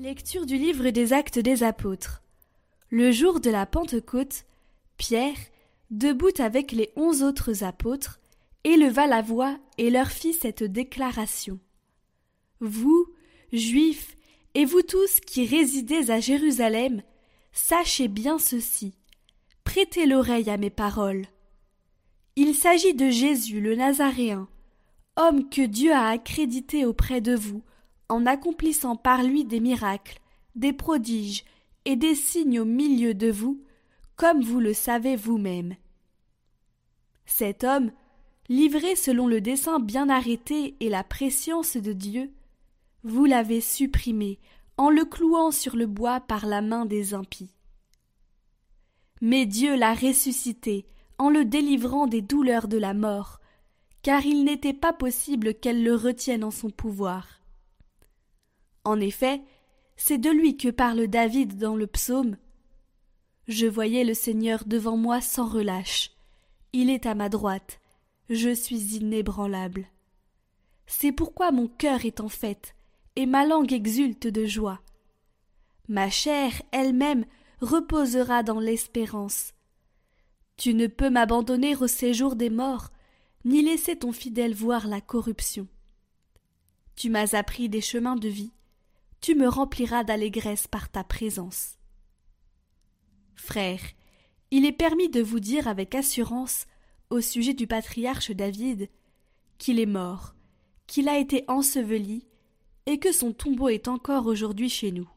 Lecture du livre des Actes des Apôtres. Le jour de la Pentecôte, Pierre, debout avec les onze autres apôtres, éleva la voix et leur fit cette déclaration. Vous, Juifs, et vous tous qui résidez à Jérusalem, sachez bien ceci. Prêtez l'oreille à mes paroles. Il s'agit de Jésus le Nazaréen, homme que Dieu a accrédité auprès de vous, en accomplissant par lui des miracles, des prodiges et des signes au milieu de vous, comme vous le savez vous-même. Cet homme, livré selon le dessein bien arrêté et la préscience de Dieu, vous l'avez supprimé en le clouant sur le bois par la main des impies. Mais Dieu l'a ressuscité en le délivrant des douleurs de la mort, car il n'était pas possible qu'elle le retienne en son pouvoir. En effet, c'est de lui que parle David dans le psaume. Je voyais le Seigneur devant moi sans relâche. Il est à ma droite. Je suis inébranlable. C'est pourquoi mon cœur est en fête, et ma langue exulte de joie. Ma chair elle-même reposera dans l'espérance. Tu ne peux m'abandonner au séjour des morts, ni laisser ton fidèle voir la corruption. Tu m'as appris des chemins de vie, tu me rempliras d'allégresse par ta présence. Frères, il est permis de vous dire avec assurance, au sujet du patriarche David, qu'il est mort, qu'il a été enseveli, et que son tombeau est encore aujourd'hui chez nous.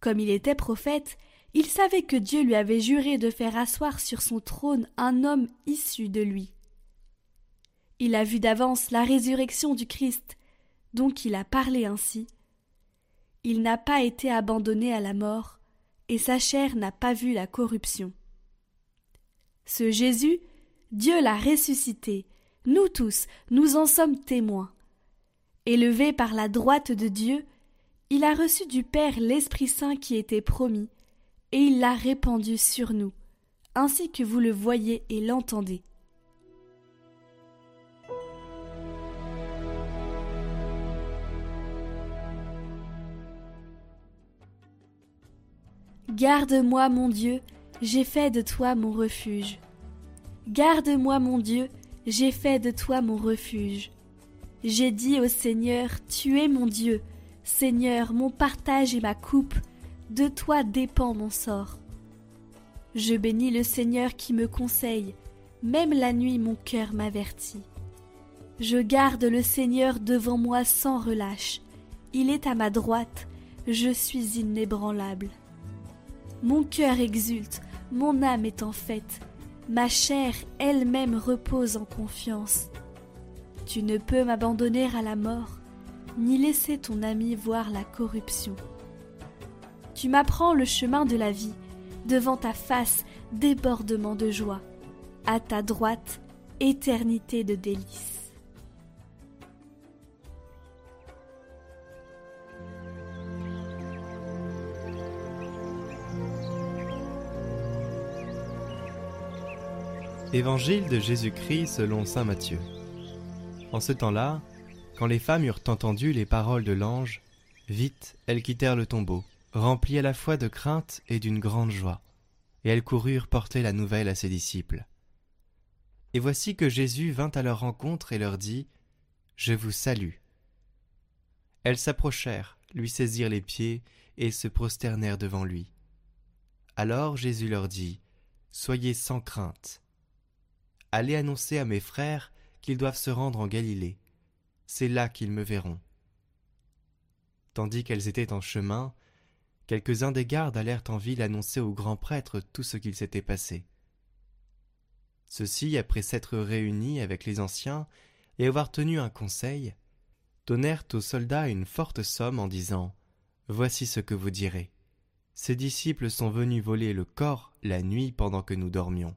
Comme il était prophète, il savait que Dieu lui avait juré de faire asseoir sur son trône un homme issu de lui. Il a vu d'avance la résurrection du Christ, donc il a parlé ainsi, il n'a pas été abandonné à la mort, et sa chair n'a pas vu la corruption. Ce Jésus, Dieu l'a ressuscité, nous tous, nous en sommes témoins. Élevé par la droite de Dieu, il a reçu du Père l'Esprit Saint qui était promis, et il l'a répandu sur nous, ainsi que vous le voyez et l'entendez. Garde-moi, mon Dieu, j'ai fait de toi mon refuge. Garde-moi, mon Dieu, j'ai fait de toi mon refuge. J'ai dit au Seigneur, Tu es mon Dieu, Seigneur, mon partage et ma coupe, de toi dépend mon sort. Je bénis le Seigneur qui me conseille, même la nuit mon cœur m'avertit. Je garde le Seigneur devant moi sans relâche, il est à ma droite, je suis inébranlable. Mon cœur exulte, mon âme est en fête, ma chair elle-même repose en confiance. Tu ne peux m'abandonner à la mort, ni laisser ton ami voir la corruption. Tu m'apprends le chemin de la vie, devant ta face débordement de joie, à ta droite éternité de délices. Évangile de Jésus-Christ selon Saint Matthieu. En ce temps-là, quand les femmes eurent entendu les paroles de l'ange, vite elles quittèrent le tombeau, remplies à la fois de crainte et d'une grande joie, et elles coururent porter la nouvelle à ses disciples. Et voici que Jésus vint à leur rencontre et leur dit Je vous salue. Elles s'approchèrent, lui saisirent les pieds et se prosternèrent devant lui. Alors Jésus leur dit Soyez sans crainte. Allez annoncer à mes frères qu'ils doivent se rendre en Galilée. C'est là qu'ils me verront. Tandis qu'elles étaient en chemin, quelques-uns des gardes allèrent en ville annoncer au grand prêtre tout ce qu'il s'était passé. Ceux-ci, après s'être réunis avec les anciens et avoir tenu un conseil, donnèrent aux soldats une forte somme en disant Voici ce que vous direz. Ces disciples sont venus voler le corps la nuit pendant que nous dormions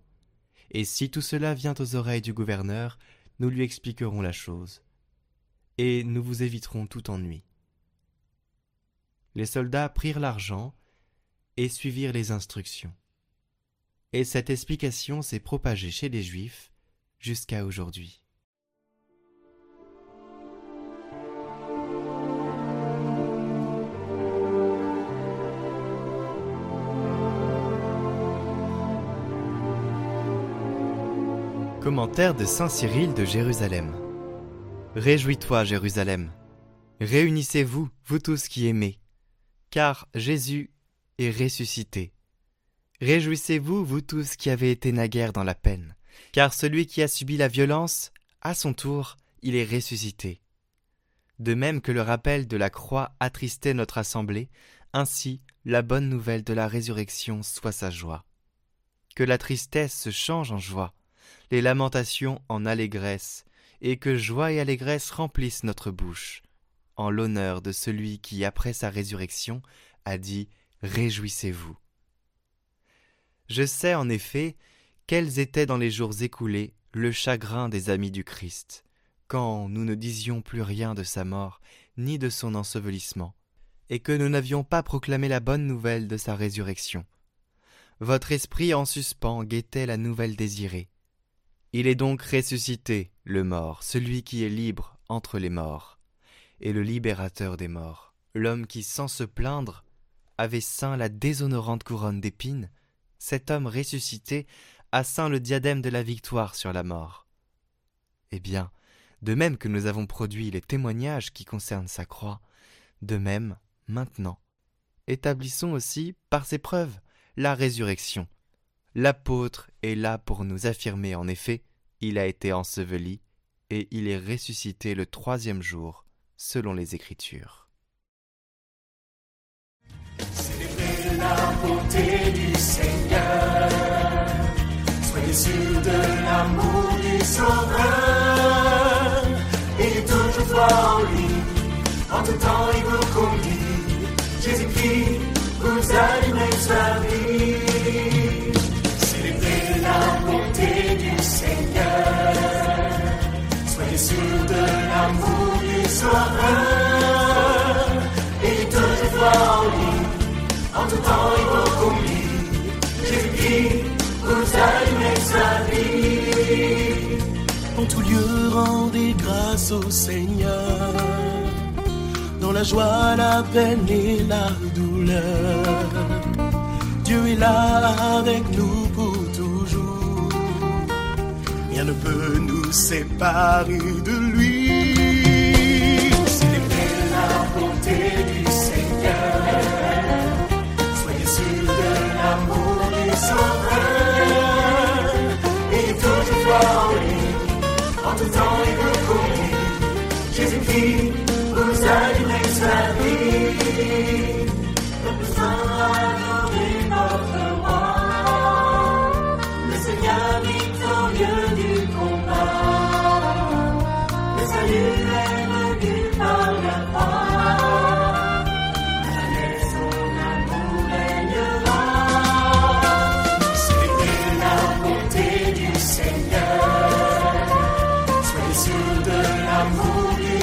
et si tout cela vient aux oreilles du gouverneur, nous lui expliquerons la chose, et nous vous éviterons tout ennui. Les soldats prirent l'argent et suivirent les instructions. Et cette explication s'est propagée chez les Juifs jusqu'à aujourd'hui. Commentaire de Saint Cyril de Jérusalem. Réjouis-toi, Jérusalem. Réunissez-vous, vous tous qui aimez, car Jésus est ressuscité. Réjouissez-vous, vous tous qui avez été naguère dans la peine, car celui qui a subi la violence, à son tour, il est ressuscité. De même que le rappel de la croix attristait notre assemblée, ainsi la bonne nouvelle de la résurrection soit sa joie. Que la tristesse se change en joie, les lamentations en allégresse, et que joie et allégresse remplissent notre bouche, en l'honneur de celui qui, après sa résurrection, a dit Réjouissez-vous. Je sais en effet quels étaient dans les jours écoulés le chagrin des amis du Christ, quand nous ne disions plus rien de sa mort, ni de son ensevelissement, et que nous n'avions pas proclamé la bonne nouvelle de sa résurrection. Votre esprit en suspens guettait la nouvelle désirée, il est donc ressuscité, le mort, celui qui est libre entre les morts, et le libérateur des morts, l'homme qui, sans se plaindre, avait ceint la déshonorante couronne d'épines, cet homme ressuscité a ceint le diadème de la victoire sur la mort. Eh bien, de même que nous avons produit les témoignages qui concernent sa croix, de même, maintenant, établissons aussi, par ces preuves, la résurrection, L'apôtre est là pour nous affirmer en effet, il a été enseveli et il est ressuscité le troisième jour, selon les Écritures. Célébrez la bonté du Seigneur, soyez sûrs de l'amour du Sauveur, et toujours foi en lui, en tout temps il vous conduit. Jésus-Christ vous allumez En tout temps et beaucoup Jésus-Christ vous allumez sa vie. En tout lieu, rendez grâce au Seigneur. Dans la joie, la peine et la douleur. Dieu est là avec nous pour rien ne peut nous séparer de lui. Toujours foi en lui, en tout